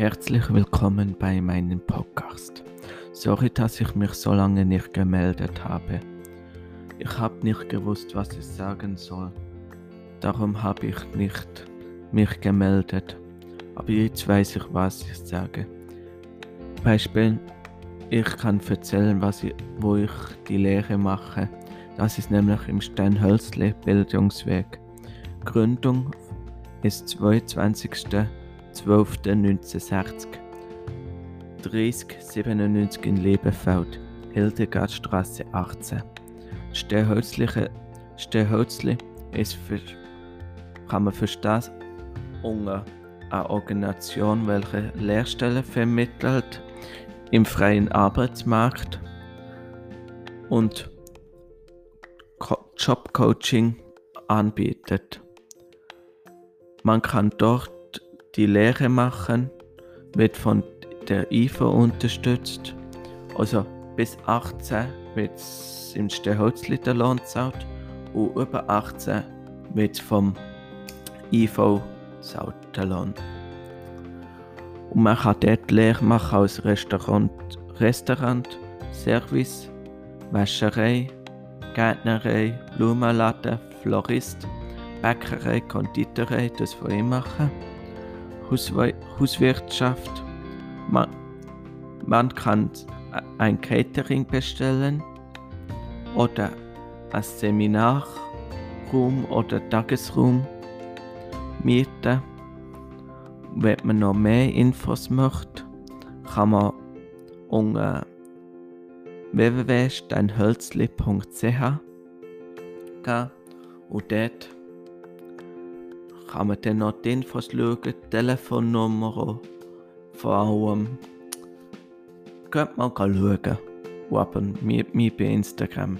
Herzlich willkommen bei meinem Podcast. Sorry, dass ich mich so lange nicht gemeldet habe. Ich habe nicht gewusst, was ich sagen soll. Darum habe ich nicht mich gemeldet. Aber jetzt weiß ich, was ich sage. Beispiel, ich kann erzählen, was ich, wo ich die Lehre mache. Das ist nämlich im Steinhölzle Bildungsweg. Gründung ist 22. 12.1960 3097 in Lebefeld, Hildegardstraße 18. Stehhölzliche Stehhölzli ist für, kann man verstehen unter eine Organisation, welche Lehrstellen vermittelt im freien Arbeitsmarkt und Jobcoaching anbietet. Man kann dort die Lehre machen, wird von der IFA unterstützt. Also bis 18 wird es im Lohn gezahlt und über 18 wird vom IV gezahlt. Und man kann dort Lehre machen als Restaurant, Restaurant, Service, Wäscherei, Gärtnerei, Blumenladen, Florist, Bäckerei, Konditorei, das von ihm machen. Hauswirtschaft. Man, man kann ein Catering bestellen oder ein Seminarraum oder Tagesraum mieten. Wenn man noch mehr Infos möchte, kann man unter www.steinhölzli.ch gehen und dort kann man dann noch die Infos schauen, Telefonnummer vor allem. Könnt mal schauen. Und aber mir, mir bei Instagram.